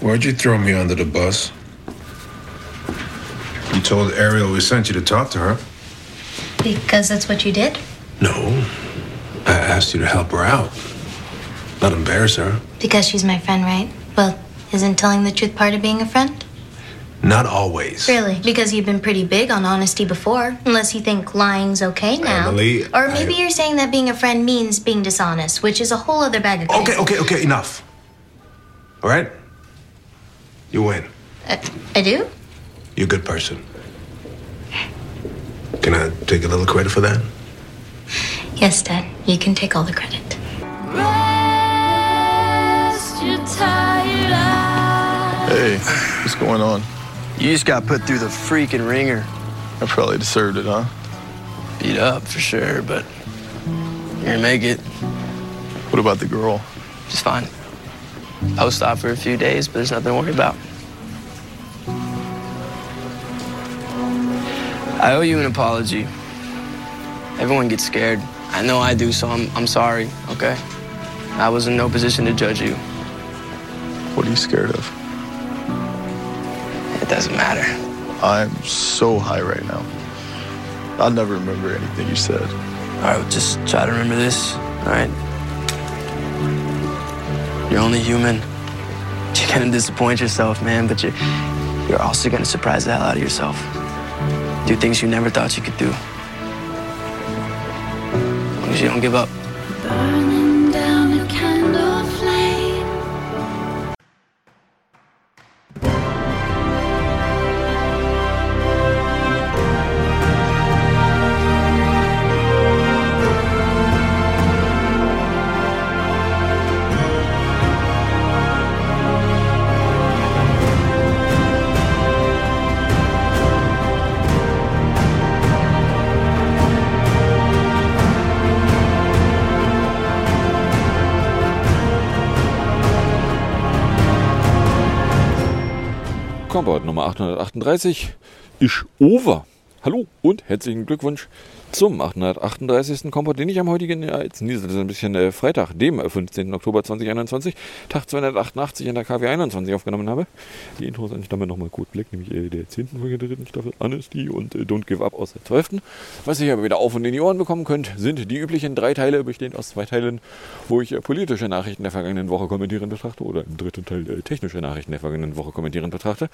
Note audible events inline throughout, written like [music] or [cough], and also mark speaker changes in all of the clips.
Speaker 1: Why'd you throw me under the bus? You told Ariel we sent you to talk to her.
Speaker 2: Because that's what you did?
Speaker 1: No. I asked you to help her out. Not embarrass her.
Speaker 2: Because she's my friend, right? Well, isn't telling the truth part of being a friend?
Speaker 1: Not always.
Speaker 2: Really? Because you've been pretty big on honesty before. Unless you think lying's okay now.
Speaker 1: Emily,
Speaker 2: or maybe
Speaker 1: I-
Speaker 2: you're saying that being a friend means being dishonest, which is a whole other bag of
Speaker 1: Okay,
Speaker 2: crazy.
Speaker 1: okay, okay, enough. All right? You win.
Speaker 2: Uh, I do?
Speaker 1: You're a good person. Can I take a little credit for that?
Speaker 2: Yes, Dad. You can take all the credit.
Speaker 3: Hey, what's going on?
Speaker 4: You just got put through the freaking ringer.
Speaker 3: I probably deserved it, huh?
Speaker 4: Beat up for sure, but you're gonna make it
Speaker 3: What about the girl?
Speaker 4: just fine. Post op for a few days, but there's nothing to worry about. I owe you an apology. Everyone gets scared. I know I do, so I'm, I'm sorry, okay? I was in no position to judge you.
Speaker 3: What are you scared of?
Speaker 4: It doesn't matter.
Speaker 3: I'm so high right now. I'll never remember anything you said.
Speaker 4: All right, well, just try to remember this, all right? You're only human. You're gonna disappoint yourself, man, but you're, you're also gonna surprise the hell out of yourself. Do things you never thought you could do. As long as you don't give up.
Speaker 5: 838 ist over. Hallo und herzlichen Glückwunsch zum 838. Kompott, den ich am heutigen, ja, jetzt nie, das ist ein bisschen äh, Freitag, dem äh, 15. Oktober 2021, Tag 288 in der KW 21 aufgenommen habe. Die Intros eigentlich damit nochmal Code Black, nämlich äh, der 10. Folge der dritten Staffel Honesty und äh, Don't Give Up aus der 12. Was ihr aber wieder auf und in die Ohren bekommen könnt, sind die üblichen drei Teile, bestehend aus zwei Teilen, wo ich äh, politische Nachrichten der vergangenen Woche kommentieren betrachte oder im dritten Teil äh, technische Nachrichten der vergangenen Woche kommentieren betrachte.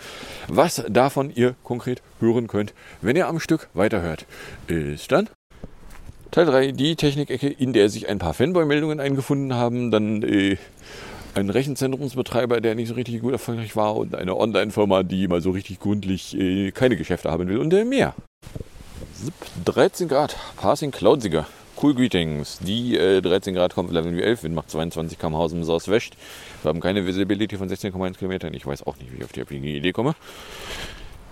Speaker 5: Was davon ihr konkret hören könnt, wenn ihr am Stück weiterhört, ist dann Teil 3, die Technikecke, in der sich ein paar Fanboy-Meldungen eingefunden haben, dann äh, ein Rechenzentrumsbetreiber, der nicht so richtig gut erfolgreich war und eine Online-Firma, die mal so richtig gründlich äh, keine Geschäfte haben will und äh, mehr. Zip, 13 Grad, Passing Cloudsieger. Cool Greetings. Die äh, 13 Grad kommt Level 11, Wind macht 22 km/h aus dem Southwest. Wir haben keine Visibility von 16,1 Kilometern. Ich weiß auch nicht, wie ich auf die Idee komme.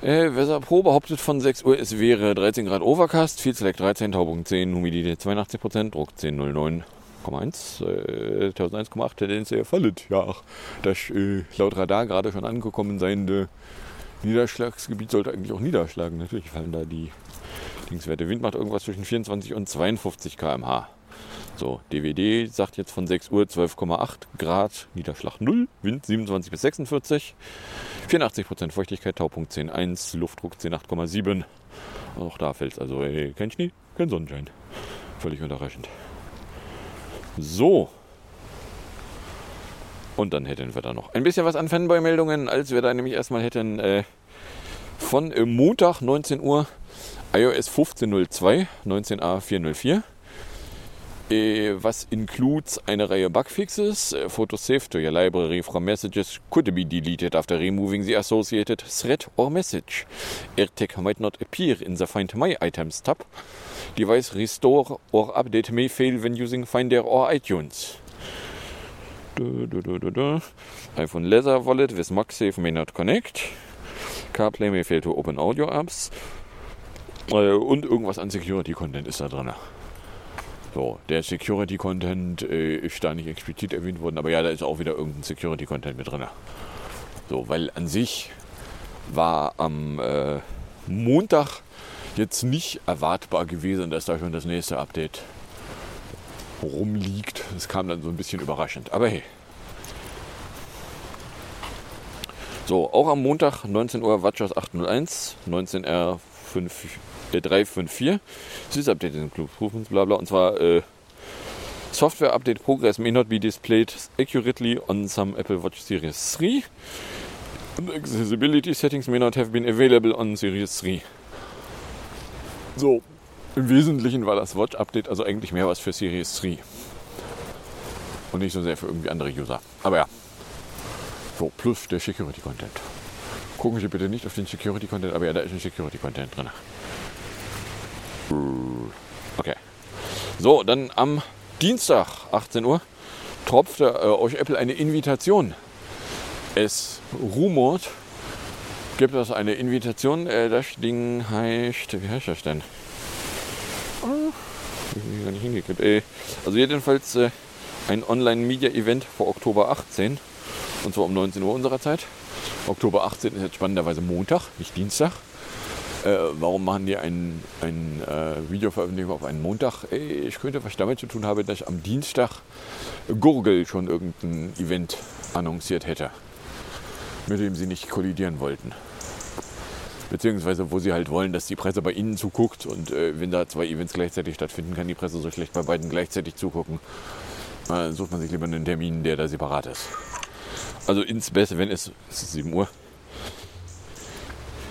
Speaker 5: Äh, Pro behauptet von 6 Uhr, es wäre 13 Grad Overcast, viel Select 13, Taupunkt 10, Humidität 82%, Druck 1009,1, äh, 1001,8, Tendenz sehr fallet. Ja, das äh, laut Radar gerade schon angekommen seiende Niederschlagsgebiet sollte eigentlich auch niederschlagen. Natürlich fallen da die Dingswerte. Wind macht irgendwas zwischen 24 und 52 km/h. So, DWD sagt jetzt von 6 Uhr 12,8 Grad, Niederschlag 0, Wind 27 bis 46, 84% Feuchtigkeit, Taupunkt 10,1, Luftdruck 10,8,7. Auch da fällt es also ey, kein Schnee, kein Sonnenschein. Völlig unterraschend. So. Und dann hätten wir da noch ein bisschen was an Fanboy-Meldungen, als wir da nämlich erstmal hätten äh, von äh, Montag 19 Uhr iOS 15.02, 19a 404 äh, was includes eine Reihe Bugfixes. Äh, Photos saved to your library from messages could be deleted after removing the associated thread or message. AirTag might not appear in the Find My Items tab. Device restore or update may fail when using Finder or iTunes. Du, du, du, iPhone Leather Wallet with MagSafe may not connect. CarPlay may fail to open audio apps. Äh, und irgendwas an Security Content ist da drin. So, der Security Content äh, ist da nicht explizit erwähnt worden, aber ja, da ist auch wieder irgendein Security Content mit drin. So, weil an sich war am äh, Montag jetzt nicht erwartbar gewesen, dass da schon das nächste Update rumliegt. Es kam dann so ein bisschen überraschend. Aber hey. So, auch am Montag 19 Uhr Watchers 801, 19R 5, äh, 354. Sys-Update in Club Prüfens, bla bla. Und zwar äh, Software Update Progress may not be displayed accurately on some Apple Watch Series 3. And accessibility settings may not have been available on Series 3. So, im Wesentlichen war das Watch Update also eigentlich mehr was für Series 3. Und nicht so sehr für irgendwie andere User. Aber ja. So, plus der Security Content. Gucken Sie bitte nicht auf den Security Content, aber ja, da ist ein Security Content drin. Okay. So, dann am Dienstag, 18 Uhr, tropfte äh, euch Apple eine Invitation. Es rumort, gibt es eine Invitation. Äh, das Ding heißt, wie heißt das denn? Oh, ich gar nicht hingekriegt. Äh, also jedenfalls äh, ein Online-Media-Event vor Oktober 18. Und zwar um 19 Uhr unserer Zeit. Oktober 18 ist jetzt spannenderweise Montag, nicht Dienstag. Äh, warum machen die ein, ein äh, Videoveröffentlichung auf einen Montag? Ey, ich könnte was damit zu tun haben, dass ich am Dienstag Gurgel schon irgendein Event annonciert hätte, mit dem sie nicht kollidieren wollten. Beziehungsweise wo sie halt wollen, dass die Presse bei ihnen zuguckt und äh, wenn da zwei Events gleichzeitig stattfinden, kann die Presse so schlecht bei beiden gleichzeitig zugucken. Dann sucht man sich lieber einen Termin, der da separat ist. Also ins Beste, wenn es, es ist 7 Uhr.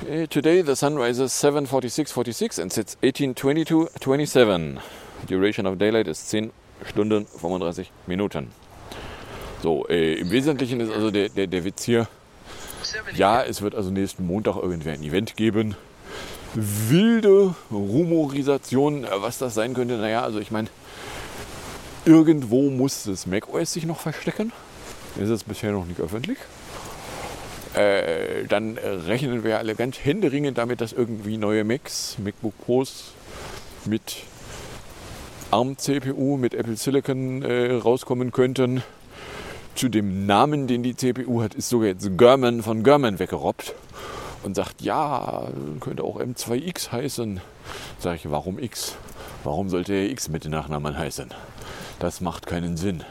Speaker 5: Eh, Today the sun rises 7.46.46 and sets 18.22.27. Duration of Daylight ist 10 Stunden 35 Minuten. So, äh, im Wesentlichen ist also der, der, der Witz hier, ja, es wird also nächsten Montag irgendwer ein Event geben. Wilde Rumorisation, äh, was das sein könnte, naja, also ich meine, irgendwo muss das macOS sich noch verstecken. Ist es bisher noch nicht öffentlich. Äh, dann rechnen wir alle ganz händeringend damit, dass irgendwie neue Macs, MacBook Pros mit ARM-CPU, mit Apple Silicon äh, rauskommen könnten. Zu dem Namen, den die CPU hat, ist sogar jetzt German von German weggerobbt und sagt, ja, könnte auch M2X heißen. Sag ich, warum X? Warum sollte X mit dem Nachnamen heißen? Das macht keinen Sinn.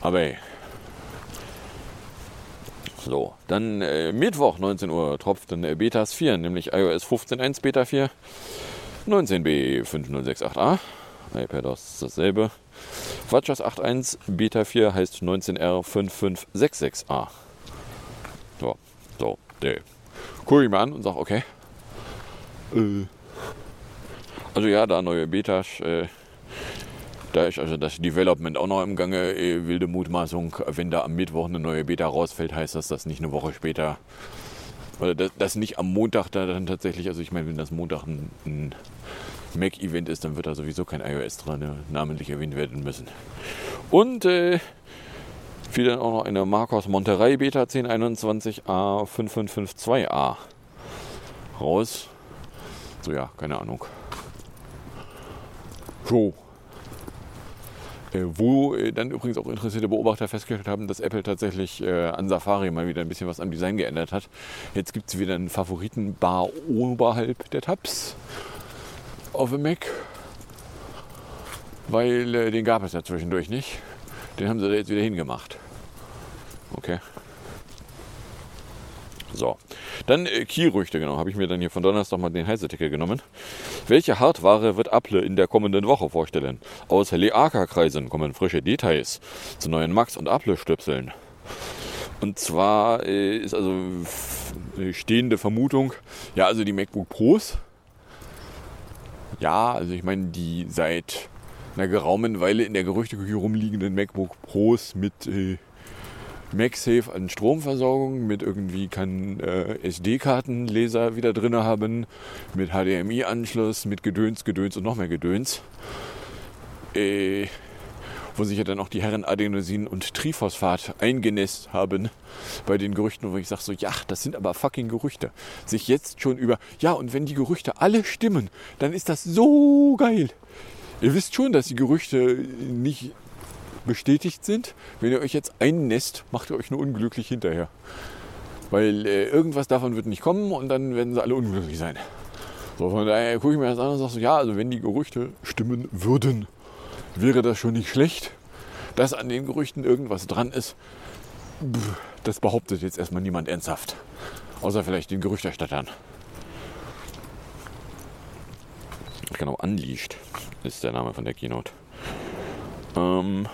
Speaker 5: Aber ey, so, dann äh, Mittwoch 19 Uhr tropft äh, Betas 4, nämlich iOS 15.1 Beta 4, 19b 5068a, iPadOS dasselbe. WatchOS 8.1 Beta 4 heißt 19R 5566a. So, so, äh, gucke ich mir an und sage, okay. Äh, also ja, da neue Betas, äh, da ist also das Development auch noch im Gange. Eh, wilde Mutmaßung, wenn da am Mittwoch eine neue Beta rausfällt, heißt das, dass nicht eine Woche später oder das, das nicht am Montag da dann tatsächlich, also ich meine, wenn das Montag ein, ein Mac-Event ist, dann wird da sowieso kein iOS dran ne, namentlich erwähnt werden müssen. Und äh, fiel dann auch noch eine Marcos Monterey Beta 1021A 5552A raus. So ja, keine Ahnung. So, äh, wo äh, dann übrigens auch interessierte Beobachter festgestellt haben, dass Apple tatsächlich äh, an Safari mal wieder ein bisschen was am Design geändert hat. Jetzt gibt es wieder einen Favoritenbar oberhalb der Tabs auf dem Mac, weil äh, den gab es ja zwischendurch nicht. Den haben sie da jetzt wieder hingemacht. Okay. Dann äh, Key-Rüchte, genau, habe ich mir dann hier von Donnerstag mal den Heißartikel genommen. Welche Hardware wird Apple in der kommenden Woche vorstellen? Aus Leaka-Kreisen kommen frische Details zu neuen Max- und Apple-Stöpseln. Und zwar äh, ist also eine stehende Vermutung, ja, also die MacBook Pros, ja, also ich meine, die seit einer geraumen Weile in der Gerüchteküche rumliegenden MacBook Pros mit äh, MagSafe an Stromversorgung mit irgendwie kann äh, SD-Kartenleser wieder drin haben, mit HDMI-Anschluss, mit Gedöns, Gedöns und noch mehr Gedöns. Äh, wo sich ja dann auch die Herren Adenosin und Triphosphat eingenässt haben bei den Gerüchten, wo ich sage so, ja, das sind aber fucking Gerüchte. Sich jetzt schon über, ja, und wenn die Gerüchte alle stimmen, dann ist das so geil. Ihr wisst schon, dass die Gerüchte nicht bestätigt sind. Wenn ihr euch jetzt einnässt, macht ihr euch nur unglücklich hinterher. Weil äh, irgendwas davon wird nicht kommen und dann werden sie alle unglücklich sein. So, von daher gucke ich mir das an und sage so, ja, also wenn die Gerüchte stimmen würden, wäre das schon nicht schlecht. Dass an den Gerüchten irgendwas dran ist, Das behauptet jetzt erstmal niemand ernsthaft. Außer vielleicht den Gerüchterstattern. Genau, Unleashed ist der Name von der Keynote. Ähm.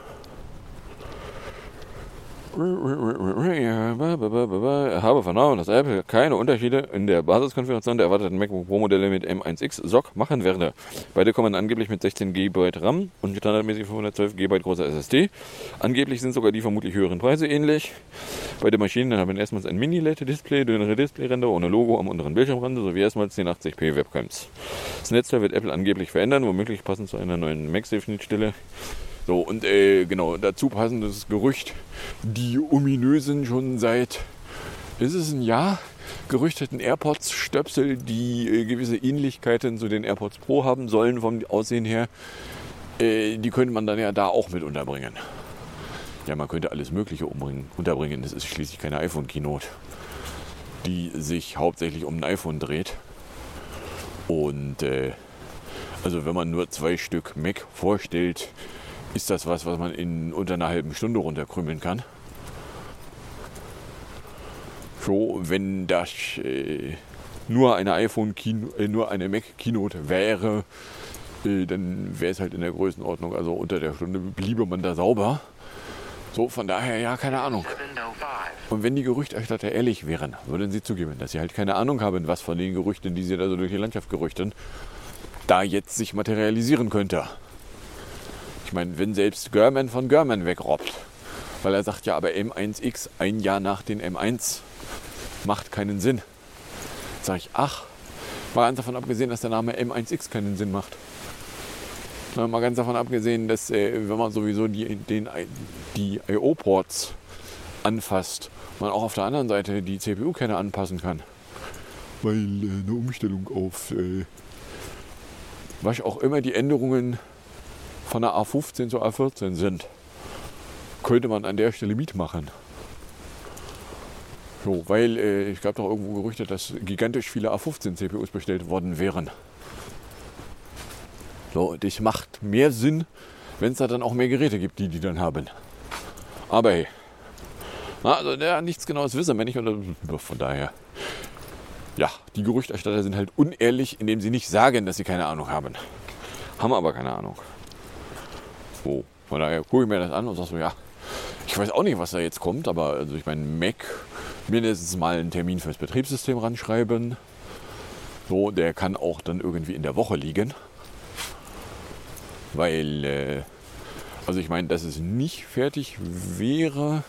Speaker 5: Habe vernommen, dass Apple keine Unterschiede in der Basiskonfiguration der erwarteten MacBook Pro Modelle mit M1X SoC machen werde. Beide kommen angeblich mit 16 GB RAM und standardmäßig 512 GB großer SSD. Angeblich sind sogar die vermutlich höheren Preise ähnlich. Beide Maschinen haben erstmals ein Mini-LED-Display, dünnere Displayränder ohne Logo am unteren Bildschirmrand sowie erstmals 1080p Webcams. Das Netzteil wird Apple angeblich verändern, womöglich passend zu einer neuen MagSafe-Schnittstelle. So, und äh, genau, dazu passendes Gerücht, die ominösen schon seit, ist es ein Jahr, gerüchteten AirPods-Stöpsel, die äh, gewisse Ähnlichkeiten zu den AirPods Pro haben sollen vom Aussehen her, äh, die könnte man dann ja da auch mit unterbringen. Ja, man könnte alles Mögliche umbringen, unterbringen. Das ist schließlich keine iPhone-Keynote, die sich hauptsächlich um ein iPhone dreht. Und äh, also wenn man nur zwei Stück Mac vorstellt, ist das was, was man in unter einer halben Stunde runterkrümeln kann. So, wenn das äh, nur eine iPhone, -Kino, äh, nur eine Mac Keynote wäre, äh, dann wäre es halt in der Größenordnung, also unter der Stunde bliebe man da sauber. So, von daher, ja, keine Ahnung. Und wenn die Gerüchterstatter ehrlich wären, würden sie zugeben, dass sie halt keine Ahnung haben, was von den Gerüchten, die sie da so durch die Landschaft gerüchten, da jetzt sich materialisieren könnte. Ich meine, wenn selbst German von German wegrobbt, weil er sagt, ja, aber M1X ein Jahr nach den M1 macht keinen Sinn. Sag ich, ach, mal ganz davon abgesehen, dass der Name M1X keinen Sinn macht. Na, mal ganz davon abgesehen, dass äh, wenn man sowieso die, den, die IO-Ports anfasst, man auch auf der anderen Seite die CPU-Kerne anpassen kann. Weil äh, eine Umstellung auf äh, was auch immer die Änderungen von der A15 zur A14 sind, könnte man an der Stelle mitmachen. So, weil äh, ich gab doch irgendwo Gerüchte, dass gigantisch viele A15 CPUs bestellt worden wären. So, und das macht mehr Sinn, wenn es da dann auch mehr Geräte gibt, die die dann haben. Aber hey, na, also der nichts genaues wissen nicht und von daher. Ja, die Gerüchterstatter sind halt unehrlich, indem sie nicht sagen, dass sie keine Ahnung haben. Haben aber keine Ahnung. So, von daher gucke ich mir das an und sage so, ja, ich weiß auch nicht, was da jetzt kommt, aber also ich meine, Mac mindestens mal einen Termin fürs Betriebssystem ranschreiben. So, der kann auch dann irgendwie in der Woche liegen. Weil, äh, also ich meine, dass es nicht fertig wäre.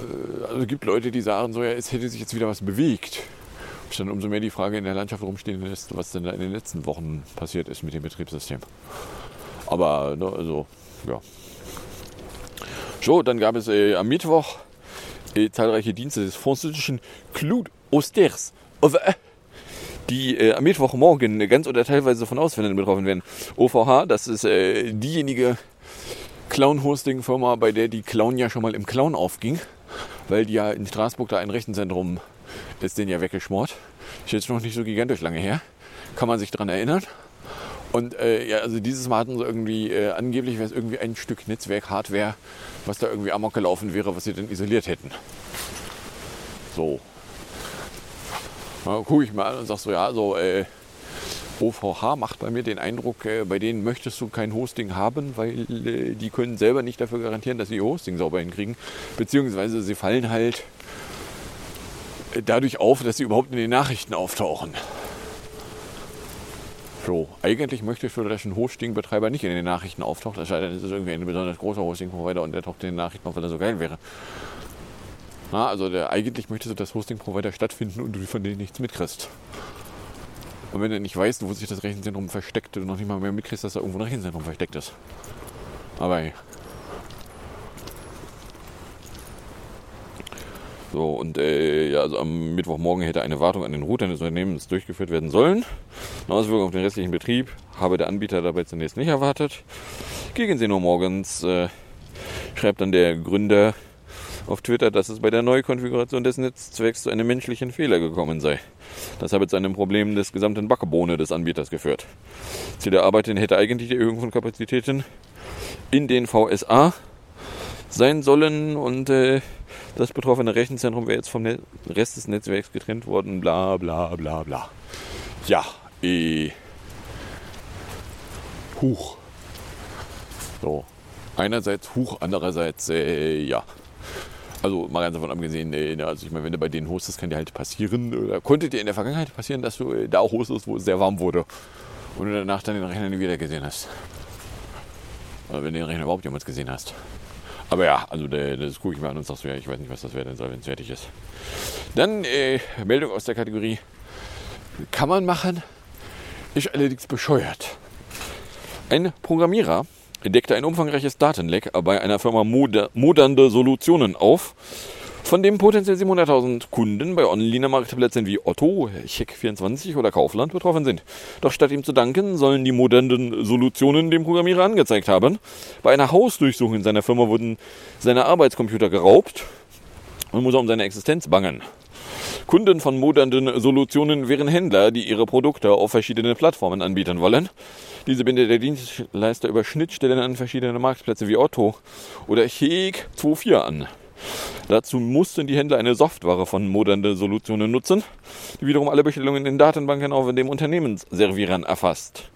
Speaker 5: Äh, also es gibt Leute, die sagen so, ja, es hätte sich jetzt wieder was bewegt. Ich dann umso mehr die Frage in der Landschaft rumstehen lässt, was denn da in den letzten Wochen passiert ist mit dem Betriebssystem. Aber, ne, also, ja. So, dann gab es äh, am Mittwoch äh, zahlreiche Dienste des französischen Claude Austers, die äh, am Mittwochmorgen ganz oder teilweise von Auswändern betroffen werden. OVH, das ist äh, diejenige Clown-Hosting-Firma, bei der die Clown ja schon mal im Clown aufging, weil die ja in Straßburg da ein Rechenzentrum ist, den ja weggeschmort. Ist jetzt noch nicht so gigantisch lange her. Kann man sich daran erinnern. Und äh, ja, also dieses Mal hatten sie irgendwie, äh, angeblich wäre es irgendwie ein Stück Netzwerk, Hardware, was da irgendwie amok gelaufen wäre, was sie dann isoliert hätten. So. Na, gucke ich mal an und sag so, ja, so, äh, OVH macht bei mir den Eindruck, äh, bei denen möchtest du kein Hosting haben, weil äh, die können selber nicht dafür garantieren, dass sie ihr Hosting sauber hinkriegen. Beziehungsweise sie fallen halt äh, dadurch auf, dass sie überhaupt in den Nachrichten auftauchen. So, eigentlich möchte ich für einen Hosting-Betreiber nicht in den Nachrichten auftauchen. Es sei denn, es ist irgendwie ein besonders großer Hosting-Provider und der taucht in den Nachrichten auf, weil er so geil wäre. Na, also der, eigentlich möchtest du, dass Hosting-Provider stattfinden und du von denen nichts mitkriegst. Und wenn du nicht weißt, wo sich das Rechenzentrum versteckt, du noch nicht mal mehr mitkriegst, dass da irgendwo ein Rechenzentrum versteckt ist. Aber hey. So, und äh, ja, also am Mittwochmorgen hätte eine Wartung an den Routern des Unternehmens durchgeführt werden sollen. Eine Auswirkung auf den restlichen Betrieb habe der Anbieter dabei zunächst nicht erwartet. Gegen 10 Uhr morgens äh, schreibt dann der Gründer auf Twitter, dass es bei der Neukonfiguration des Netzzwecks zu einem menschlichen Fehler gekommen sei. Das habe zu einem Problem des gesamten Backebohne des Anbieters geführt. Ziel der Arbeiten hätte eigentlich die Erhöhung von Kapazitäten in den VSA sein sollen und äh, das betroffene Rechenzentrum wäre jetzt vom Net Rest des Netzwerks getrennt worden, bla bla bla bla. Ja, eh. Huch. So. Einerseits Huch, andererseits, äh, ja. Also mal ganz davon abgesehen, äh, also ich meine, wenn du bei denen hostest, kann dir halt passieren, oder konnte dir in der Vergangenheit passieren, dass du äh, da auch hostest, wo es sehr warm wurde und du danach dann den Rechner nie wieder gesehen hast. Oder wenn du den Rechner überhaupt jemals gesehen hast. Aber ja, also das gucke ich mir an und sagst, ja, ich weiß nicht, was das soll, wenn es fertig ist. Dann äh, Meldung aus der Kategorie kann man machen, ist allerdings bescheuert. Ein Programmierer entdeckte ein umfangreiches Datenleck bei einer Firma Moder Modernde Solutionen auf, von dem potenziell 700.000 Kunden bei Online-Marktplätzen wie Otto, Check24 oder Kaufland betroffen sind. Doch statt ihm zu danken, sollen die modernen Solutionen dem Programmierer angezeigt haben. Bei einer Hausdurchsuchung in seiner Firma wurden seine Arbeitscomputer geraubt und muss er um seine Existenz bangen. Kunden von modernen Solutionen wären Händler, die ihre Produkte auf verschiedene Plattformen anbieten wollen. Diese bindet der Dienstleister über Schnittstellen an verschiedene Marktplätze wie Otto oder Cheek24 an. Dazu mussten die Händler eine Software von moderne Solutionen nutzen, die wiederum alle Bestellungen in Datenbanken auf dem Unternehmensservierern erfasst.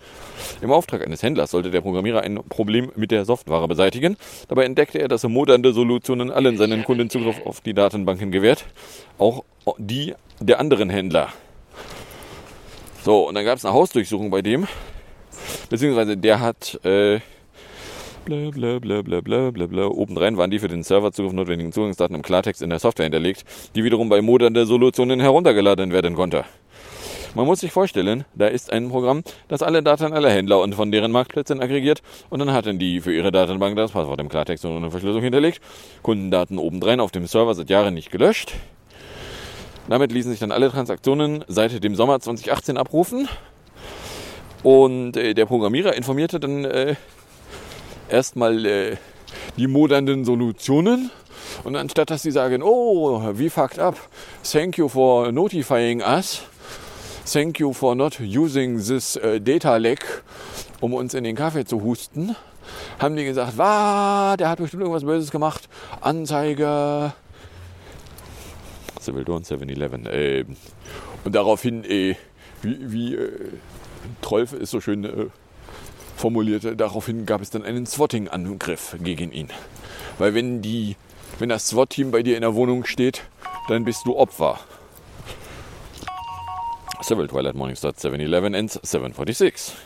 Speaker 5: Im Auftrag eines Händlers sollte der Programmierer ein Problem mit der Software beseitigen. Dabei entdeckte er, dass moderne Solutionen allen seinen Kunden Zugriff auf die Datenbanken gewährt, auch die der anderen Händler. So, und dann gab es eine Hausdurchsuchung bei dem, beziehungsweise der hat äh, bla bla bla bla bla bla bla. Obendrein waren die für den Serverzugriff notwendigen Zugangsdaten im Klartext in der Software hinterlegt, die wiederum bei moderne Solutionen heruntergeladen werden konnte. Man muss sich vorstellen, da ist ein Programm, das alle Daten aller Händler und von deren Marktplätzen aggregiert und dann hatten die für ihre Datenbank das Passwort im Klartext und ohne Verschlüsselung hinterlegt, Kundendaten obendrein auf dem Server seit Jahren nicht gelöscht. Damit ließen sich dann alle Transaktionen seit dem Sommer 2018 abrufen. Und äh, der Programmierer informierte dann äh, erstmal äh, die modernen Solutionen. Und anstatt dass sie sagen, oh, we fucked up, thank you for notifying us, thank you for not using this uh, data leak, um uns in den Kaffee zu husten, haben die gesagt, wa, der hat bestimmt irgendwas Böses gemacht, Anzeige. Civil Dawn 7-Eleven. Äh, und daraufhin, äh, wie, wie äh, Trolf ist so schön äh, formulierte, daraufhin gab es dann einen Swatting-Angriff gegen ihn. Weil wenn, die, wenn das SWAT-Team bei dir in der Wohnung steht, dann bist du Opfer. Civil Twilight Morningstar 711 ends 746.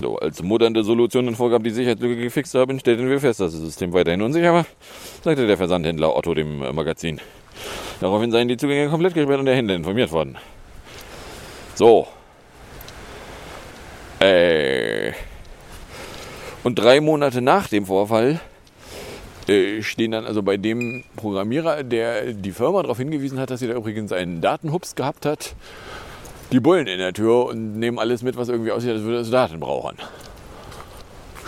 Speaker 5: So, als moderne Solutionen vorgab, die Sicherheitslücke gefixt haben, stellten wir fest, dass das System weiterhin unsicher war, sagte der Versandhändler Otto dem Magazin. Daraufhin seien die Zugänge komplett gesperrt und der Händler informiert worden. So. Äh. Und drei Monate nach dem Vorfall äh, stehen dann also bei dem Programmierer, der die Firma darauf hingewiesen hat, dass sie da übrigens einen Datenhubs gehabt hat, die Bullen in der Tür und nehmen alles mit, was irgendwie aussieht, als würde es Daten brauchen.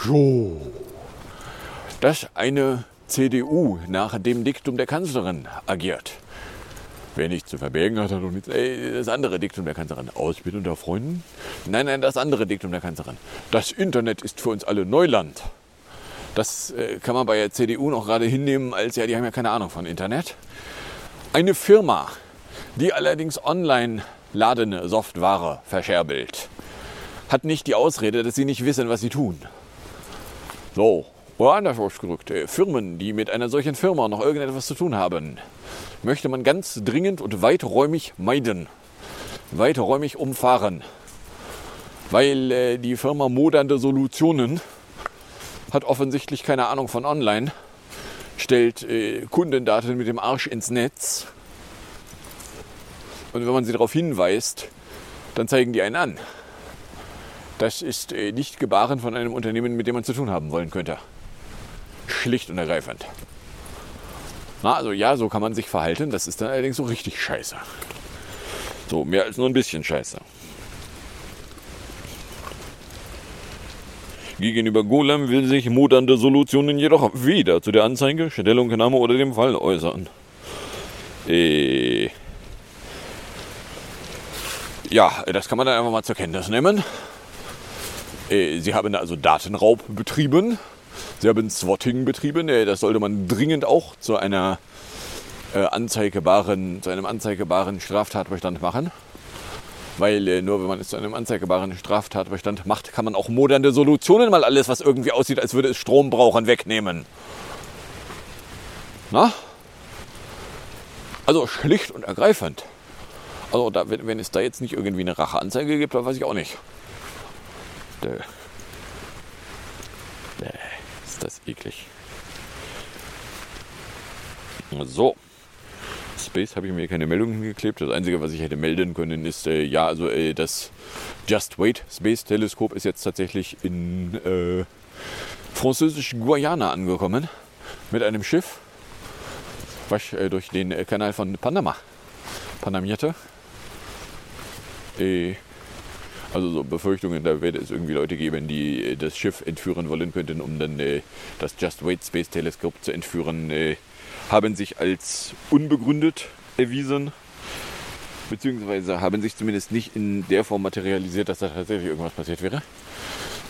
Speaker 5: So. Dass eine CDU nach dem Diktum der Kanzlerin agiert. Wer nichts zu verbergen hat, hat doch nichts. Ey, das andere Diktum der Kanzlerin. Ausbild unter Freunden? Nein, nein, das andere Diktum der Kanzlerin. Das Internet ist für uns alle Neuland. Das äh, kann man bei der CDU noch gerade hinnehmen, als ja, die haben ja keine Ahnung von Internet. Eine Firma, die allerdings online ladene Software verscherbelt, hat nicht die Ausrede, dass sie nicht wissen, was sie tun. So, oder anders ausgedrückt, äh, Firmen, die mit einer solchen Firma noch irgendetwas zu tun haben, möchte man ganz dringend und weiträumig meiden. Weiträumig umfahren. Weil äh, die Firma Modernde Solutionen hat offensichtlich keine Ahnung von Online, stellt äh, Kundendaten mit dem Arsch ins Netz. Und wenn man sie darauf hinweist, dann zeigen die einen an. Das ist äh, nicht Gebaren von einem Unternehmen, mit dem man zu tun haben wollen könnte. Schlicht und ergreifend. Na, also ja, so kann man sich verhalten. Das ist dann allerdings so richtig scheiße. So, mehr als nur ein bisschen scheiße. Gegenüber Golem will sich modernde Solutionen jedoch weder zu der Anzeige, Stellungnahme oder dem Fall äußern. Äh ja, das kann man dann einfach mal zur Kenntnis nehmen. Äh, Sie haben also Datenraub betrieben Serben-Swatting betrieben. Äh, Das sollte man dringend auch zu einer äh, anzeigebaren, zu einem anzeigebaren Straftatbestand machen. Weil äh, nur wenn man es zu einem anzeigebaren Straftatbestand macht, kann man auch moderne Solutionen mal alles, was irgendwie aussieht, als würde es Strom brauchen, wegnehmen. Na? Also schlicht und ergreifend. Also da, wenn, wenn es da jetzt nicht irgendwie eine Racheanzeige gibt, dann weiß ich auch nicht. Däh. Däh, ist das eklig. So. Space habe ich mir keine Meldung hingeklebt. Das Einzige, was ich hätte melden können, ist, äh, ja, also äh, das Just Wait Space Teleskop ist jetzt tatsächlich in äh, französisch Guayana angekommen. Mit einem Schiff, was äh, durch den äh, Kanal von Panama panamierte. Also so Befürchtungen, da werde es irgendwie Leute geben, die äh, das Schiff entführen wollen könnten, um dann äh, das Just Wait Space Teleskop zu entführen, äh, haben sich als unbegründet erwiesen. Beziehungsweise haben sich zumindest nicht in der Form materialisiert, dass da tatsächlich irgendwas passiert wäre.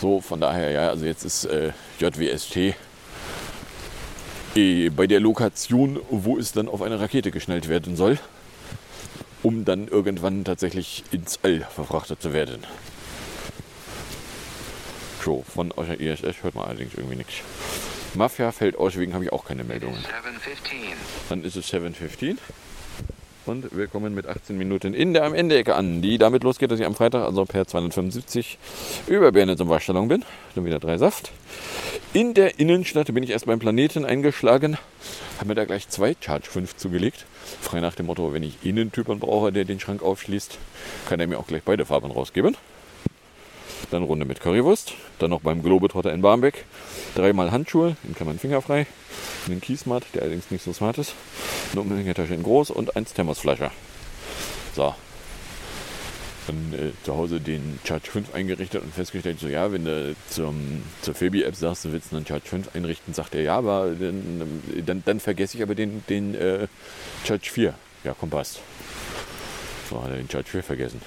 Speaker 5: So, von daher, ja, also jetzt ist äh, JWST äh, bei der Lokation, wo es dann auf eine Rakete geschnallt werden soll, um dann irgendwann tatsächlich ins All verfrachtet zu werden. So, von eurer ISS hört man allerdings irgendwie nichts. Mafia fällt aus, deswegen habe ich auch keine Meldungen.
Speaker 6: 715.
Speaker 5: Dann ist es 7.15 und wir kommen mit 18 Minuten in der am Ende-Ecke an, die damit losgeht, dass ich am Freitag, also per 275, über Berne zum Waschsalon bin. Dann wieder drei Saft. In der Innenstadt bin ich erst beim Planeten eingeschlagen, habe mir da gleich zwei Charge 5 zugelegt. Frei nach dem Motto, wenn ich Innentypen brauche, der den Schrank aufschließt, kann er mir auch gleich beide Farben rausgeben. Dann Runde mit Currywurst. Dann noch beim Globetrotter in Barmbek. Dreimal Handschuhe, in Klammern fingerfrei. Einen Kiesmat, der allerdings nicht so smart ist. Eine Umhängetasche in groß und eins Thermosflasche. So. Dann äh, zu Hause den Charge 5 eingerichtet und festgestellt, so ja, wenn du zum, zur Phoebe-App sagst, du willst einen Charge 5 einrichten, sagt er ja, aber dann, dann, dann vergesse ich aber den, den äh, Charge 4. Ja, komm, passt. So, hat er den Charge 4 vergessen.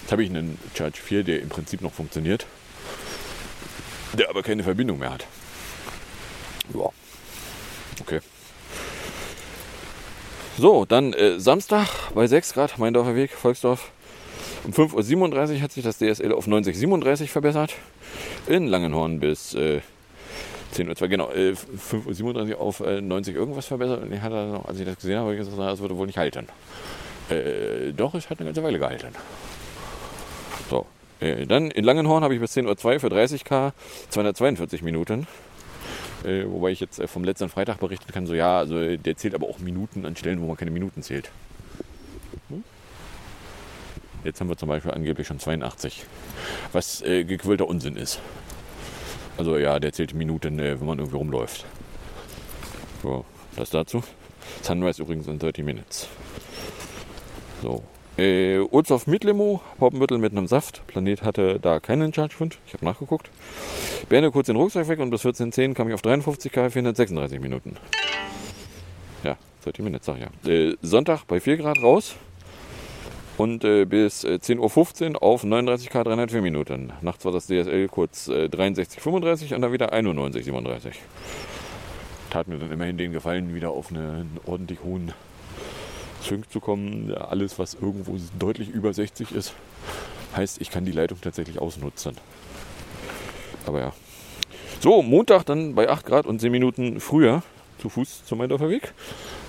Speaker 5: Jetzt habe ich einen Charge 4, der im Prinzip noch funktioniert, der aber keine Verbindung mehr hat. Ja. Okay. So, dann äh, Samstag bei 6 Grad, Meindorfer Weg, Volksdorf. Um 5.37 Uhr hat sich das DSL auf 9037 verbessert. In Langenhorn bis äh, 10.02 Uhr, genau, äh, 5.37 Uhr auf äh, 90 irgendwas verbessert. Und ich hatte, als ich das gesehen habe, habe ich gesagt, das würde wohl nicht halten. Äh, doch, es hat eine ganze Weile gehalten. So, äh, dann in Langenhorn habe ich bis 10.02 Uhr für 30k 242 Minuten. Äh, wobei ich jetzt äh, vom letzten Freitag berichten kann, so ja, also der zählt aber auch Minuten an Stellen, wo man keine Minuten zählt. Jetzt haben wir zum Beispiel angeblich schon 82, was äh, gequillter Unsinn ist. Also ja, der zählt Minuten, äh, wenn man irgendwie rumläuft. So, das dazu. Sunrise übrigens in 30 Minutes. So. Äh, Urzhof Mitlimo, Poppenbüttel mit einem Saft. Planet hatte da keinen Charge 5. Ich habe nachgeguckt. Berne kurz den Rucksack weg und bis 14.10 kam ich auf 53k, 436 Minuten. Ja, 30 Minuten, sag ich ja. Äh, Sonntag bei 4 Grad raus. Und äh, bis äh, 10.15 Uhr auf 39k, 304 Minuten. Nachts war das DSL kurz äh, 63,35 und dann wieder 91,37. Tat mir dann immerhin den Gefallen, wieder auf eine, einen ordentlich hohen Sync zu kommen. Alles, was irgendwo deutlich über 60 ist, heißt, ich kann die Leitung tatsächlich ausnutzen. Aber ja. So, Montag dann bei 8 Grad und 10 Minuten früher zu Fuß zum Meindorfer Weg.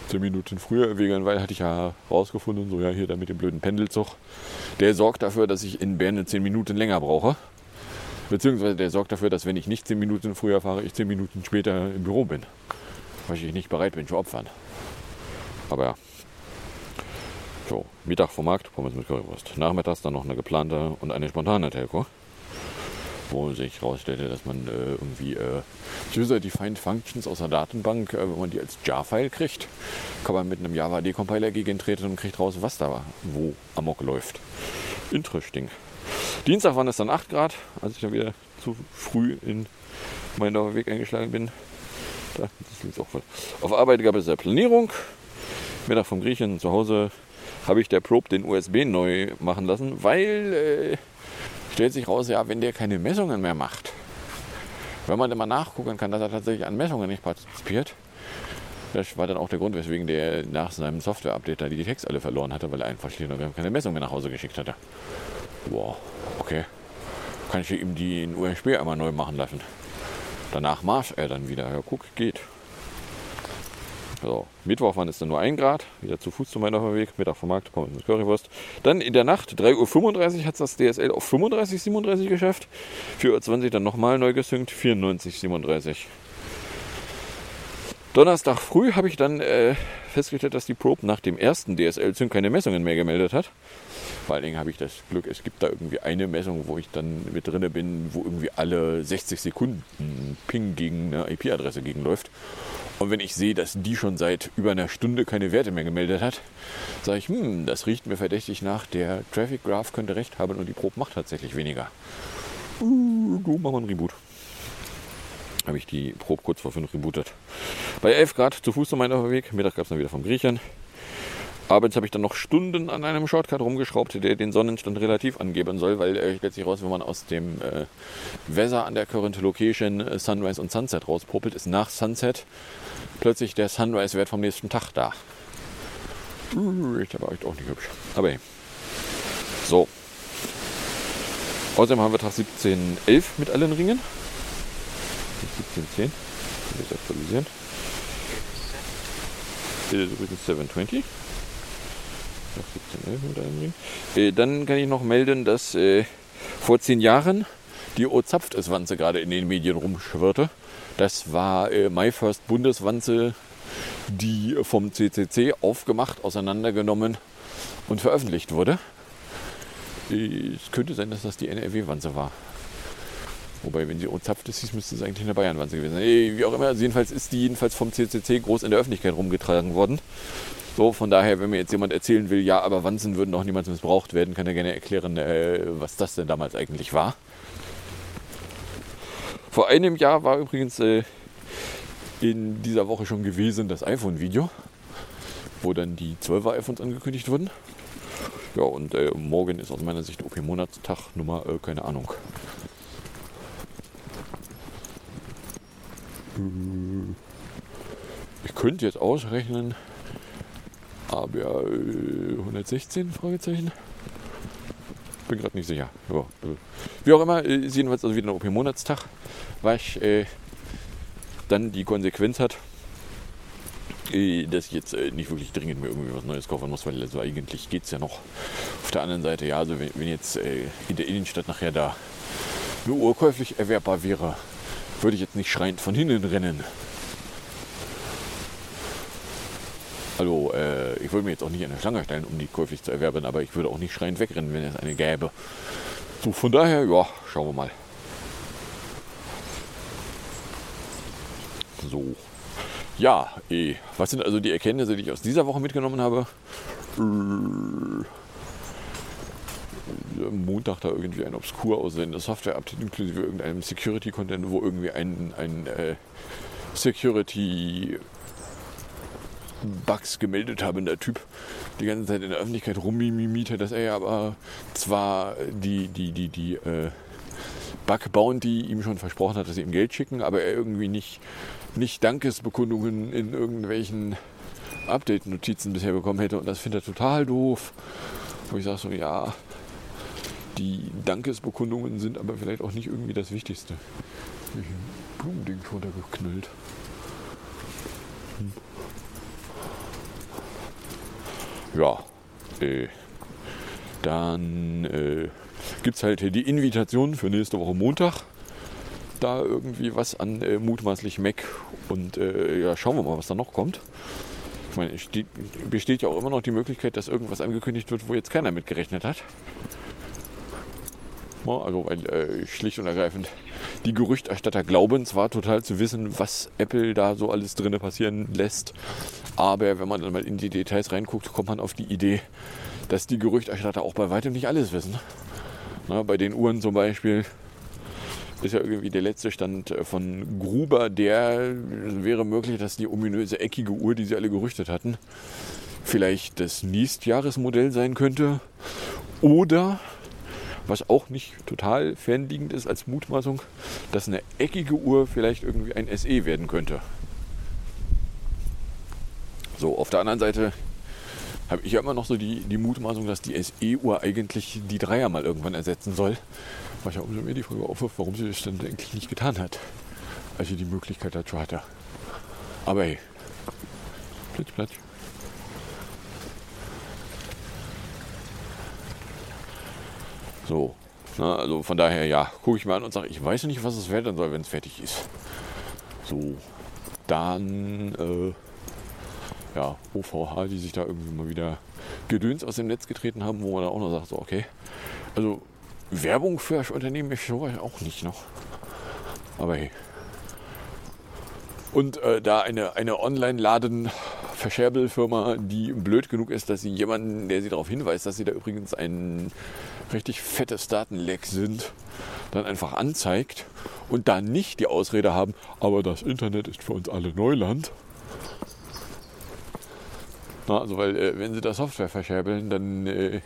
Speaker 5: 10 Minuten früher, wegen, weil hatte ich ja rausgefunden, so ja, hier da mit dem blöden Pendelzug. Der sorgt dafür, dass ich in Bern 10 Minuten länger brauche. Beziehungsweise der sorgt dafür, dass wenn ich nicht 10 Minuten früher fahre, ich 10 Minuten später im Büro bin. Weil ich nicht bereit bin zu opfern. Aber ja. So, Mittag vom Markt, Pommes mit Currywurst. Nachmittags dann noch eine geplante und eine spontane Telco. Wo sich herausstellte, dass man äh, irgendwie äh, User-Defined Functions aus der Datenbank, äh, wenn man die als JAR-File kriegt, kann man mit einem Java-Decompiler gegentreten und kriegt raus, was da wo amok läuft. Interesting. Dienstag waren es dann 8 Grad, als ich dann wieder zu früh in meinen Weg eingeschlagen bin. Da, das liegt auch voll. Auf Arbeit gab es eine Planierung. Mittag vom Griechen zu Hause habe ich der Probe den USB neu machen lassen, weil äh, stellt sich raus, ja, wenn der keine Messungen mehr macht, Wenn man immer nachgucken kann, dass er tatsächlich an Messungen nicht partizipiert, das war dann auch der Grund, weswegen der nach seinem Software-Update da die Text alle verloren hatte, weil er einfach schlicht keine Messungen nach Hause geschickt hatte. Wow, okay. Kann ich ihm die in USB einmal neu machen lassen. Danach marsch er dann wieder. Ja, guck, geht. So, Mittwoch waren es dann nur 1 Grad, wieder zu Fuß zu meiner Weg, Mittag vom Markt, Pommes mit Currywurst. Dann in der Nacht, 3.35 Uhr, hat es das DSL auf 35, 37 geschafft. 4.20 Uhr dann nochmal neu gesynkt, 94, 37. Donnerstag früh habe ich dann äh, festgestellt, dass die Probe nach dem ersten DSL-Sync keine Messungen mehr gemeldet hat. Vor allen Dingen habe ich das Glück, es gibt da irgendwie eine Messung, wo ich dann mit drinne bin, wo irgendwie alle 60 Sekunden Ping gegen eine IP-Adresse gegenläuft. Und wenn ich sehe, dass die schon seit über einer Stunde keine Werte mehr gemeldet hat, sage ich, hm, das riecht mir verdächtig nach. Der Traffic Graph könnte recht haben und die Probe macht tatsächlich weniger. Uh, du mach mal einen Reboot. Habe ich die Probe kurz vor 5 rebootet. Bei 11 Grad zu Fuß zu meinem Weg. Mittag gab es dann wieder vom Griechen. Abends habe ich dann noch Stunden an einem Shortcut rumgeschraubt, der den Sonnenstand relativ angeben soll, weil äh, stellt sich raus, wenn man aus dem äh, Weather an der Current Location äh, Sunrise und Sunset rauspopelt, ist nach Sunset plötzlich der Sunrise-Wert vom nächsten Tag da. Uh, ist aber echt auch nicht hübsch. Aber hey. So. Außerdem haben wir Tag 17.11 mit allen Ringen. 17.10. Das aktualisieren. Das ist übrigens 720. Tag 17.11 mit allen Ringen. Äh, dann kann ich noch melden, dass äh, vor zehn Jahren die O-Zapft-Wanze gerade in den Medien rumschwirrte. Das war äh, My First Bundeswanze, die vom CCC aufgemacht, auseinandergenommen und veröffentlicht wurde. Äh, Es könnte sein, dass das die NRW-Wanze war. Wobei, wenn sie O-Zapft ist, hieß, müsste es eigentlich eine Bayern-Wanze gewesen sein. Äh, Wie auch immer, jedenfalls ist die jedenfalls vom CCC groß in der Öffentlichkeit rumgetragen worden. So, von daher, wenn mir jetzt jemand erzählen will, ja, aber Wanzen würden auch niemals missbraucht werden, kann er gerne erklären, äh, was das denn damals eigentlich war. Vor einem Jahr war übrigens äh, in dieser Woche schon gewesen das iPhone-Video, wo dann die 12er iPhones angekündigt wurden. Ja, und äh, morgen ist aus meiner Sicht OP-Monatstag, Nummer, äh, keine Ahnung. Ich könnte jetzt ausrechnen, aber äh, 116 Fragezeichen. Bin gerade nicht sicher. Ja, äh, wie auch immer, äh, jedenfalls also wieder ein OP-Monatstag, was äh, dann die Konsequenz hat, äh, dass ich jetzt äh, nicht wirklich dringend mir irgendwie was Neues kaufen muss, weil also eigentlich geht es ja noch. Auf der anderen Seite, ja, also wenn, wenn jetzt in der Innenstadt nachher da eine Uhr käuflich erwerbbar wäre, würde ich jetzt nicht schreiend von hinten rennen. Also, äh, ich würde mir jetzt auch nicht an der Schlange stellen, um die käuflich zu erwerben, aber ich würde auch nicht schreiend wegrennen, wenn es eine gäbe. So, von daher, ja, schauen wir mal. So. Ja, eh. was sind also die Erkenntnisse, die ich aus dieser Woche mitgenommen habe? Äh, Montag da irgendwie ein obskur aussehendes Software-Update inklusive irgendeinem Security-Content, wo irgendwie ein, ein äh, Security Bugs gemeldet habender Typ die ganze Zeit in der Öffentlichkeit rummimimierte, dass er aber zwar die, die, die, die äh, Bug Bounty ihm schon versprochen hat, dass sie ihm Geld schicken, aber er irgendwie nicht, nicht Dankesbekundungen in irgendwelchen Update-Notizen bisher bekommen hätte und das findet er total doof. Wo ich sage so, ja, die Dankesbekundungen sind aber vielleicht auch nicht irgendwie das Wichtigste. Ich ein Blumending runtergeknüllt. Ja, äh, dann äh, gibt es halt die Invitation für nächste Woche Montag. Da irgendwie was an äh, mutmaßlich Mac und äh, ja, schauen wir mal, was da noch kommt. Ich meine, steht, besteht ja auch immer noch die Möglichkeit, dass irgendwas angekündigt wird, wo jetzt keiner mit gerechnet hat. Also, weil äh, schlicht und ergreifend die Gerüchterstatter glauben zwar total zu wissen, was Apple da so alles drinne passieren lässt, aber wenn man dann mal in die Details reinguckt, kommt man auf die Idee, dass die Gerüchterstatter auch bei weitem nicht alles wissen. Na, bei den Uhren zum Beispiel ist ja irgendwie der letzte Stand äh, von Gruber, der wäre möglich, dass die ominöse eckige Uhr, die sie alle gerüchtet hatten, vielleicht das Nächstjahresmodell sein könnte. Oder Was auch nicht total fernliegend ist als Mutmaßung, dass eine eckige Uhr vielleicht irgendwie ein SE werden könnte. So, auf der anderen Seite habe ich ja immer noch so die, die Mutmaßung, dass die SE-Uhr eigentlich die Dreier mal irgendwann ersetzen soll. Was ja umso mehr die Frage aufwirft, warum sie das dann eigentlich nicht getan hat, als sie die Möglichkeit dazu hatte. Aber hey, Plitsch, platsch. So, na, also von daher, ja, gucke ich mir an und sage, ich weiß nicht, was es werden soll, wenn es fertig ist. So, dann, äh, ja, OVH, die sich da irgendwie mal wieder Gedöns aus dem Netz getreten haben, wo man dann auch noch sagt, so, okay, also Werbung für das Unternehmen ich sowas auch nicht noch. Aber hey. Und äh, da eine, eine Online-Laden-Verscherbelfirma, die blöd genug ist, dass sie jemanden, der sie darauf hinweist, dass sie da übrigens ein richtig fettes Datenleck sind, dann einfach anzeigt und da nicht die Ausrede haben, aber das Internet ist für uns alle Neuland. Na, also weil äh, wenn sie da Software verscherbeln, dann äh,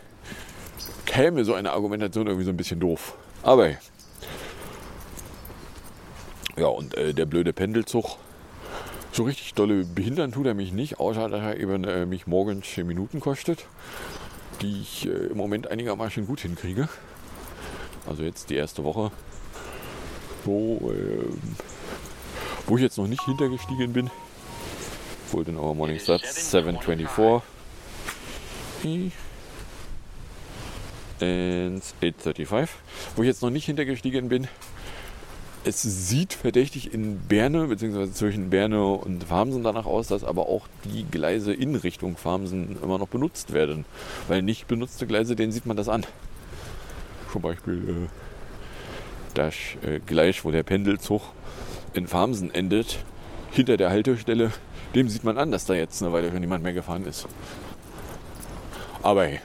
Speaker 5: käme so eine Argumentation irgendwie so ein bisschen doof. Aber ja, und äh, der blöde Pendelzug, so richtig dolle behindern tut er mich nicht, außer dass er eben äh, mich morgens 10 Minuten kostet, die ich äh, im Moment einigermaßen gut hinkriege. Also jetzt die erste Woche, wo, ähm, wo ich jetzt noch nicht hintergestiegen bin. Wollte in our morning start 724 and 835, wo ich jetzt noch nicht hintergestiegen bin. Es sieht verdächtig in Berne bzw. zwischen Berne und Farmsen danach aus, dass aber auch die Gleise in Richtung Farmsen immer noch benutzt werden. Weil nicht benutzte Gleise, denen sieht man das an. Zum Beispiel äh, das äh, Gleis, wo der Pendelzug in Farmsen endet, hinter der Haltestelle, dem sieht man an, dass da jetzt eine Weile schon niemand mehr gefahren ist. Aber hey,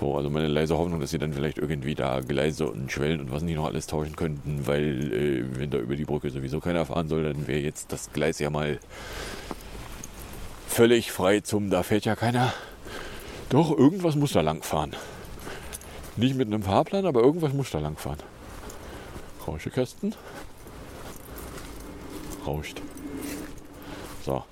Speaker 5: so, also meine leise Hoffnung, dass sie dann vielleicht irgendwie da Gleise und Schwellen und was nicht noch alles tauschen könnten, weil äh, wenn da über die Brücke sowieso keiner fahren soll, dann wäre jetzt das Gleis ja mal völlig frei zum, da fährt ja keiner. Doch, irgendwas muss da lang fahren. Nicht mit einem Fahrplan, aber irgendwas muss da lang fahren. Rauschekästen. Rauscht. So.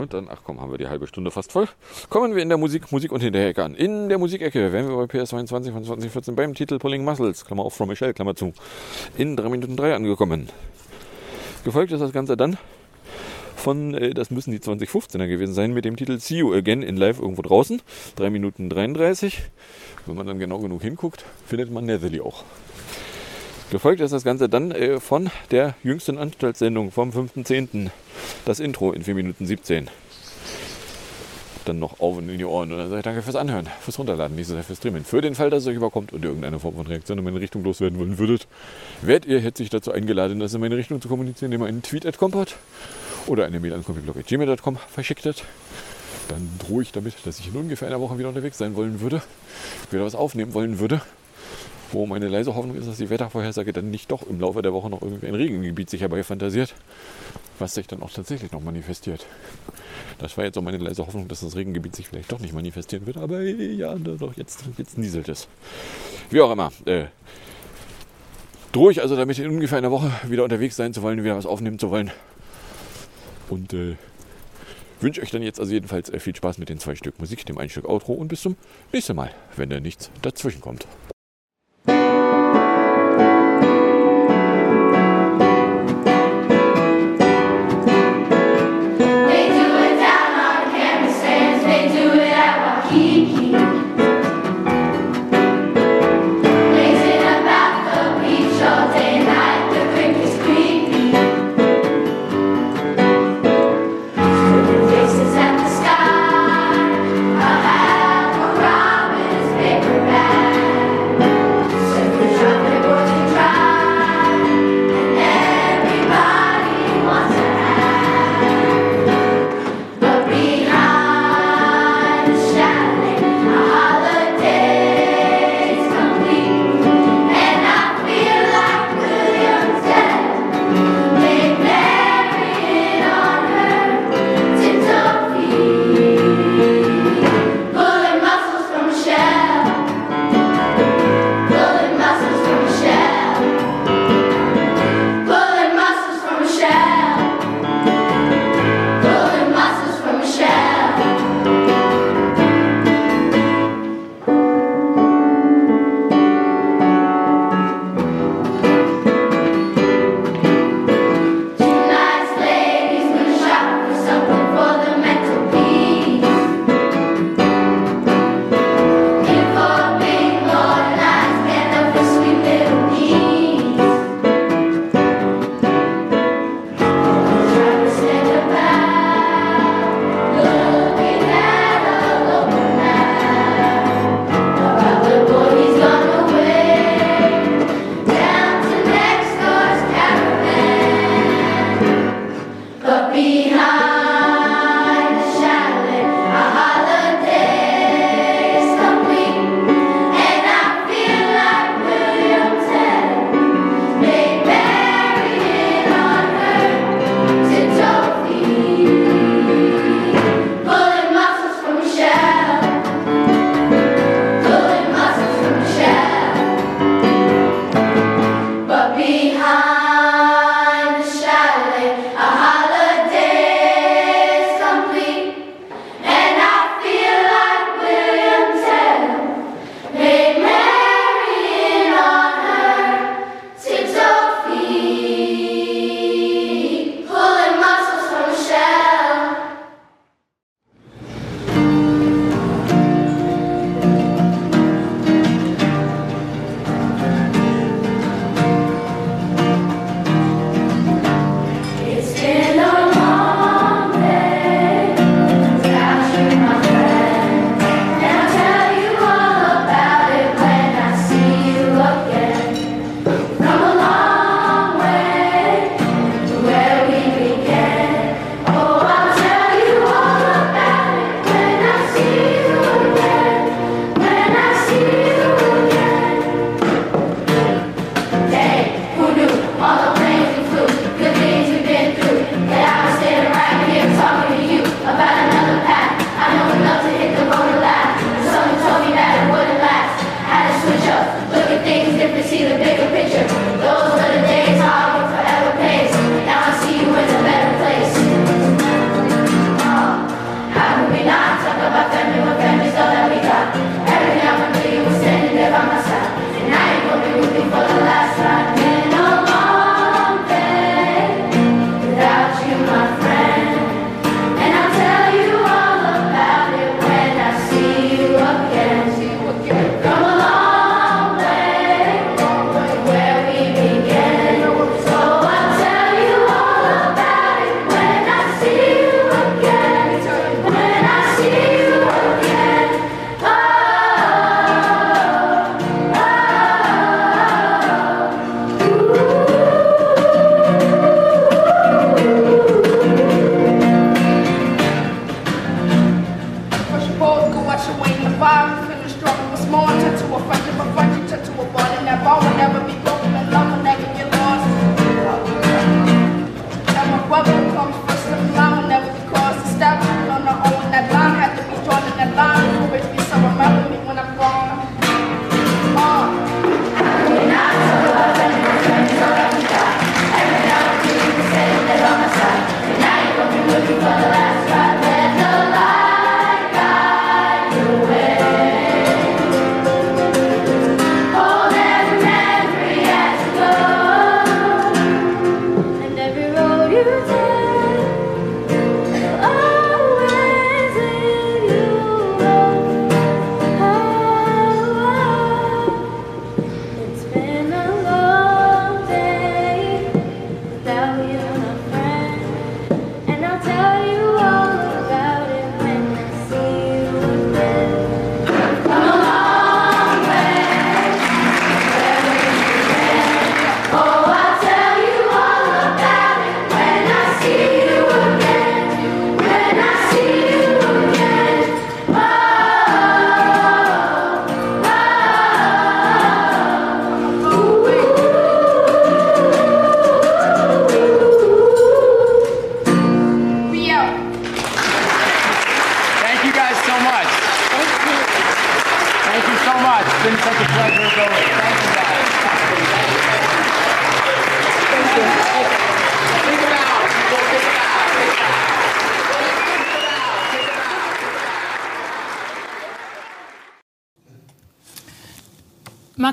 Speaker 5: Und dann, ach komm, haben wir die halbe Stunde fast voll. Kommen wir in der Musik, Musik und Hinterecke an. In der Musikecke wären wir bei PS22 von 2014 beim Titel Pulling Muscles, Klammer auf From Michelle, Klammer zu, in 3 Minuten 3 angekommen. Gefolgt ist das Ganze dann von, äh, das müssen die 2015er gewesen sein, mit dem Titel See You Again in Live irgendwo draußen. 3 Minuten 33. Wenn man dann genau genug hinguckt, findet man Netherly auch. Gefolgt ist das Ganze dann äh, von der jüngsten Anstaltssendung vom 5.10. Das Intro in 4 Minuten 17. Dann noch auf und in die Ohren. Und dann sage ich danke fürs Anhören, fürs Runterladen, nicht so sehr fürs Streamen. Für den Fall, dass es euch überkommt und irgendeine Form von Reaktion in meine Richtung loswerden wollen würdet, werdet ihr herzlich dazu eingeladen, das in meine Richtung zu kommunizieren, indem ihr einen Tweet at Compot oder eine Mail an computerblog.gmail.com verschicktet. Dann drohe ich damit, dass ich in ungefähr einer Woche wieder unterwegs sein wollen würde, wieder was aufnehmen wollen würde wo meine leise Hoffnung ist, dass die Wettervorhersage dann nicht doch im Laufe der Woche noch irgendwie ein Regengebiet sich herbei fantasiert, was sich dann auch tatsächlich noch manifestiert. Das war jetzt auch meine leise Hoffnung, dass das Regengebiet sich vielleicht doch nicht manifestieren wird, aber ja, doch, jetzt, jetzt nieselt es. Wie auch immer. Äh, drohe ich also damit in ungefähr einer Woche wieder unterwegs sein zu wollen, wieder was aufnehmen zu wollen. Und äh, wünsche euch dann jetzt also jedenfalls äh, viel Spaß mit den zwei Stück Musik, dem ein Stück Outro und bis zum nächsten Mal, wenn da nichts dazwischen kommt.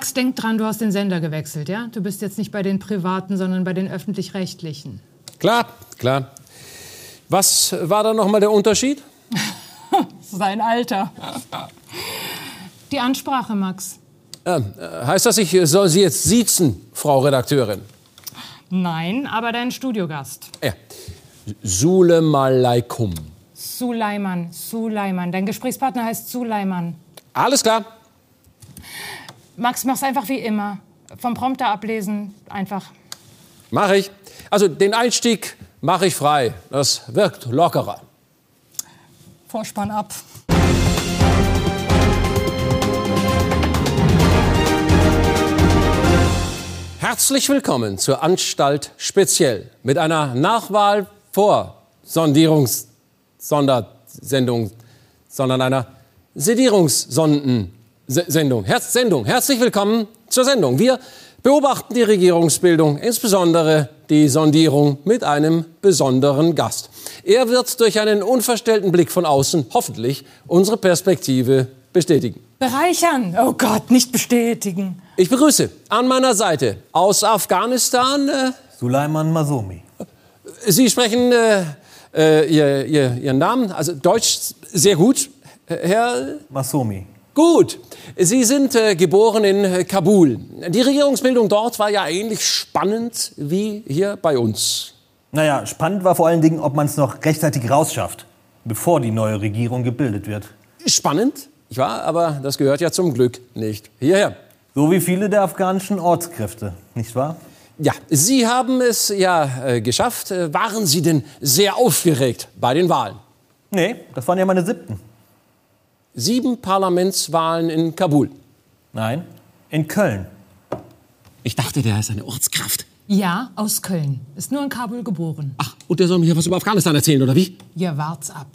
Speaker 6: Max, denk dran, du hast den Sender gewechselt, ja? Du bist jetzt nicht bei den privaten, sondern bei den öffentlich-rechtlichen.
Speaker 7: Klar, klar. Was war da nochmal der Unterschied? [laughs]
Speaker 6: Sein Alter. Die Ansprache, Max.
Speaker 7: Äh, heißt das, ich soll Sie jetzt siezen, Frau Redakteurin?
Speaker 6: Nein, aber dein Studiogast.
Speaker 7: Ja. Sulemalaikum.
Speaker 6: Suleiman, Suleiman. Dein Gesprächspartner heißt Suleiman.
Speaker 7: Alles klar.
Speaker 6: Max, mach's einfach wie immer. Vom Prompter ablesen, einfach.
Speaker 7: Mach ich. Also den Einstieg mache ich frei. Das wirkt lockerer.
Speaker 6: Vorspann ab.
Speaker 7: Herzlich willkommen zur Anstalt Speziell mit einer Nachwahl vor Sondierungs Sondersendung, sondern einer Sedierungssondensendung. Herz Sendung. Herzlich willkommen zur Sendung. Wir beobachten die Regierungsbildung, insbesondere die Sondierung mit einem besonderen Gast. Er wird durch einen unverstellten Blick von außen hoffentlich unsere Perspektive bestätigen.
Speaker 6: Bereichern. Oh Gott, nicht bestätigen.
Speaker 7: Ich begrüße an meiner Seite aus Afghanistan. Äh,
Speaker 8: Suleiman Masomi.
Speaker 7: Sie sprechen äh, äh, ihr, ihr, Ihren Namen, also Deutsch sehr gut, Herr.
Speaker 8: Masomi.
Speaker 7: Gut. Sie sind äh, geboren in äh, Kabul. Die Regierungsbildung dort war ja ähnlich spannend wie hier bei uns.
Speaker 8: Naja, spannend war vor allen Dingen, ob man es noch rechtzeitig rausschafft, bevor die neue Regierung gebildet wird.
Speaker 7: Spannend, ich war, aber das gehört ja zum Glück nicht hierher.
Speaker 8: So wie viele der afghanischen Ortskräfte, nicht wahr?
Speaker 7: Ja, Sie haben es ja äh, geschafft. Äh, Waren Sie denn sehr aufgeregt bei den Wahlen?
Speaker 8: Nee, das waren ja meine siebten.
Speaker 7: Sieben Parlamentswahlen in Kabul.
Speaker 8: Nein, in Köln.
Speaker 7: Ich dachte, der ist eine Ortskraft.
Speaker 6: Ja, aus Köln. Ist nur in Kabul geboren.
Speaker 7: Ach, und der soll mir hier was über Afghanistan erzählen, oder wie?
Speaker 6: Ja, wart's ab.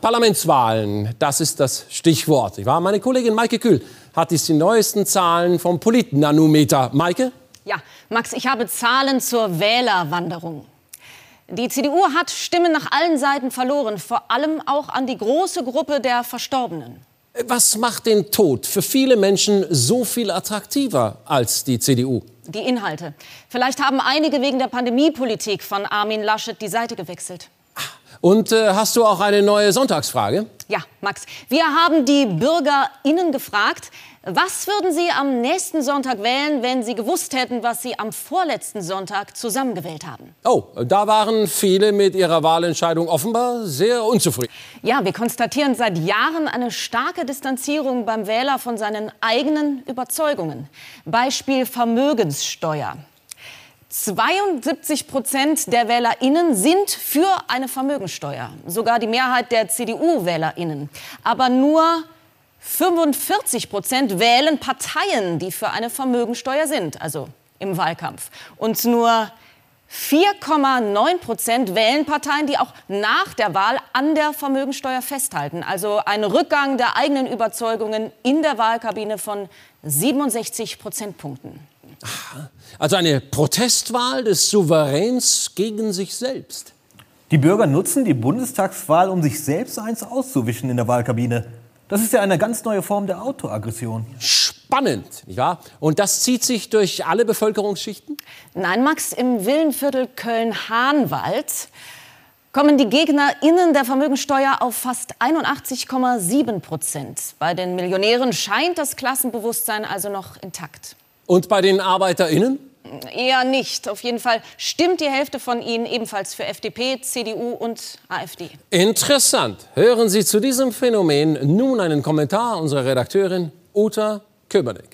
Speaker 7: Parlamentswahlen, das ist das Stichwort. Ich war, meine Kollegin Maike Kühl hat jetzt die neuesten Zahlen vom Politnanometer. Maike?
Speaker 9: Ja, Max, ich habe Zahlen zur Wählerwanderung. Die CDU hat Stimmen nach allen Seiten verloren, vor allem auch an die große Gruppe der Verstorbenen.
Speaker 7: Was macht den Tod für viele Menschen so viel attraktiver als die CDU?
Speaker 9: Die Inhalte. Vielleicht haben einige wegen der Pandemiepolitik von Armin Laschet die Seite gewechselt.
Speaker 7: Und äh, hast du auch eine neue Sonntagsfrage?
Speaker 9: Ja, Max, wir haben die BürgerInnen gefragt, was würden Sie am nächsten Sonntag wählen, wenn Sie gewusst hätten, was Sie am vorletzten Sonntag zusammengewählt haben?
Speaker 7: Oh, da waren viele mit ihrer Wahlentscheidung offenbar sehr unzufrieden.
Speaker 9: Ja, wir konstatieren seit Jahren eine starke Distanzierung beim Wähler von seinen eigenen Überzeugungen. Beispiel Vermögenssteuer. 72 Prozent der WählerInnen sind für eine Vermögensteuer. Sogar die Mehrheit der CDU-WählerInnen. Aber nur 45 Prozent wählen Parteien, die für eine Vermögensteuer sind, also im Wahlkampf. Und nur 4,9 Prozent wählen Parteien, die auch nach der Wahl an der Vermögensteuer festhalten. Also ein Rückgang der eigenen Überzeugungen in der Wahlkabine von 67 Prozentpunkten.
Speaker 7: Also eine Protestwahl des Souveräns gegen sich selbst.
Speaker 8: Die Bürger nutzen die Bundestagswahl, um sich selbst eins auszuwischen in der Wahlkabine. Das ist ja eine ganz neue Form der Autoaggression.
Speaker 7: Spannend, nicht wahr? Und das zieht sich durch alle Bevölkerungsschichten?
Speaker 9: Nein, Max, im Villenviertel Köln-Hahnwald kommen die GegnerInnen der Vermögensteuer auf fast 81,7 Prozent. Bei den Millionären scheint das Klassenbewusstsein also noch intakt.
Speaker 7: Und bei den ArbeiterInnen?
Speaker 9: Eher nicht. Auf jeden Fall stimmt die Hälfte von ihnen ebenfalls für FDP, CDU und AfD.
Speaker 7: Interessant. Hören Sie zu diesem Phänomen nun einen Kommentar unserer Redakteurin Uta Köbernick.